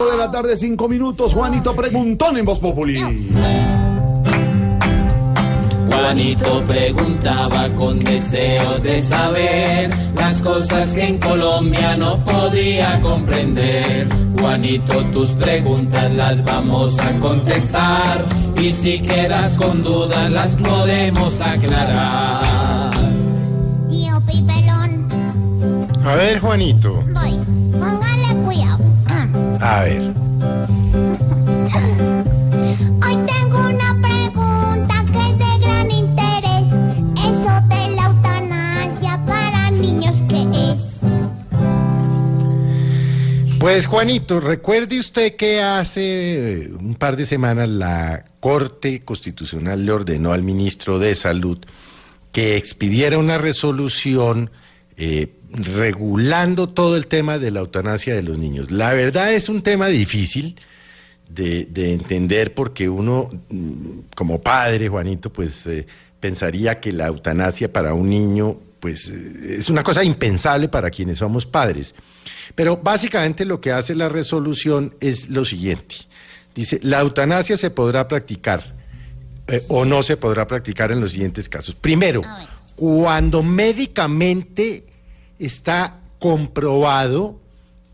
De la tarde, cinco minutos. Juanito Preguntón en Voz Populi. Juanito preguntaba con deseo de saber las cosas que en Colombia no podía comprender. Juanito, tus preguntas las vamos a contestar y si quedas con dudas las podemos aclarar. Tío Pipelón, A ver, Juanito. voy. Cuidado. A ver. Hoy tengo una pregunta que es de gran interés. Eso de la eutanasia para niños, ¿qué es? Pues, Juanito, recuerde usted que hace un par de semanas la Corte Constitucional le ordenó al ministro de Salud que expidiera una resolución eh, regulando todo el tema de la eutanasia de los niños. La verdad es un tema difícil de, de entender porque uno, mm, como padre, Juanito, pues eh, pensaría que la eutanasia para un niño, pues eh, es una cosa impensable para quienes somos padres. Pero básicamente lo que hace la resolución es lo siguiente. Dice, la eutanasia se podrá practicar eh, o no se podrá practicar en los siguientes casos. Primero. Cuando médicamente está comprobado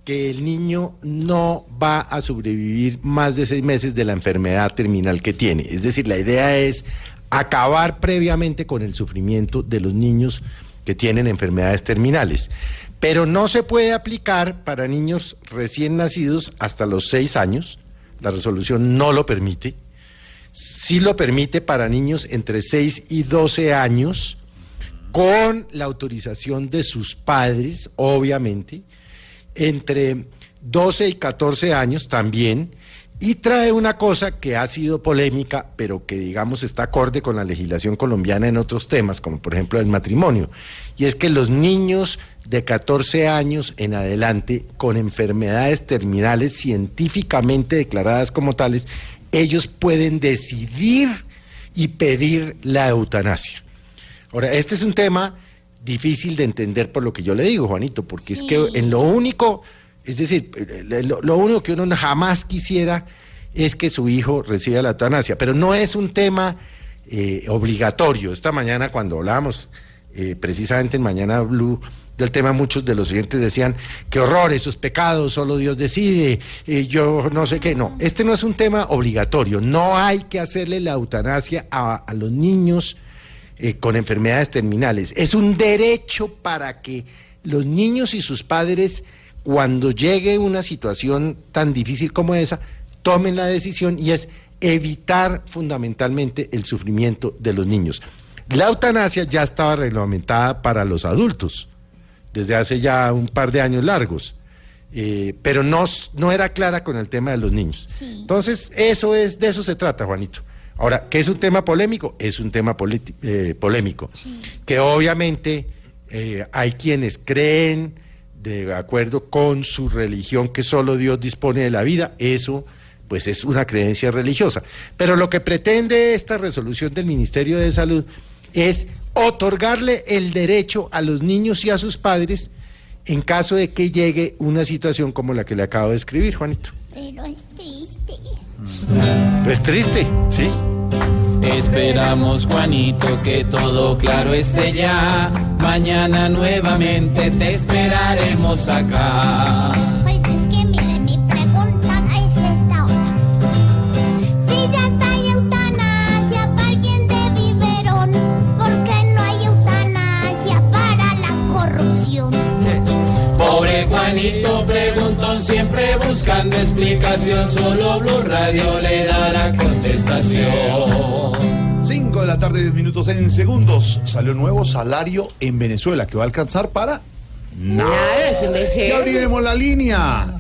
que el niño no va a sobrevivir más de seis meses de la enfermedad terminal que tiene. Es decir, la idea es acabar previamente con el sufrimiento de los niños que tienen enfermedades terminales. Pero no se puede aplicar para niños recién nacidos hasta los seis años. La resolución no lo permite. Sí lo permite para niños entre 6 y 12 años, con la autorización de sus padres, obviamente, entre 12 y 14 años también, y trae una cosa que ha sido polémica, pero que digamos está acorde con la legislación colombiana en otros temas, como por ejemplo el matrimonio, y es que los niños de 14 años en adelante con enfermedades terminales científicamente declaradas como tales, ellos pueden decidir y pedir la eutanasia. Ahora, este es un tema difícil de entender por lo que yo le digo, Juanito, porque es que en lo único, es decir, eh, lo, lo único que uno jamás quisiera es que su hijo reciba la eutanasia, pero no es un tema eh, obligatorio. Esta mañana cuando hablábamos eh, precisamente en Mañana Blue del tema, muchos de los oyentes decían, qué horror, eso es pecado, solo Dios decide, eh, yo no sé qué. No, este no es un tema obligatorio, no hay que hacerle la eutanasia a, a los niños eh, con enfermedades terminales. Es un derecho para que los niños y sus padres, cuando llegue una situación tan difícil como esa, tomen la decisión y es evitar fundamentalmente el sufrimiento de los niños. La eutanasia ya estaba reglamentada para los adultos desde hace ya un par de años largos, eh, pero no, no era clara con el tema de los niños. Sí. Entonces, eso es, de eso se trata, Juanito. Ahora, ¿qué es un tema polémico? Es un tema eh, polémico, que obviamente eh, hay quienes creen, de acuerdo con su religión, que solo Dios dispone de la vida, eso pues es una creencia religiosa. Pero lo que pretende esta resolución del Ministerio de Salud es otorgarle el derecho a los niños y a sus padres en caso de que llegue una situación como la que le acabo de escribir, Juanito. Pero es triste. Pues triste, ¿sí? Esperamos, Juanito, que todo claro esté ya. Mañana nuevamente te esperaremos acá. Juanito preguntón, siempre buscando explicación. Solo Blue Radio le dará contestación. 5 de la tarde, 10 minutos en segundos. Salió nuevo salario en Venezuela que va a alcanzar para nada. Nada. Ya abriremos la línea.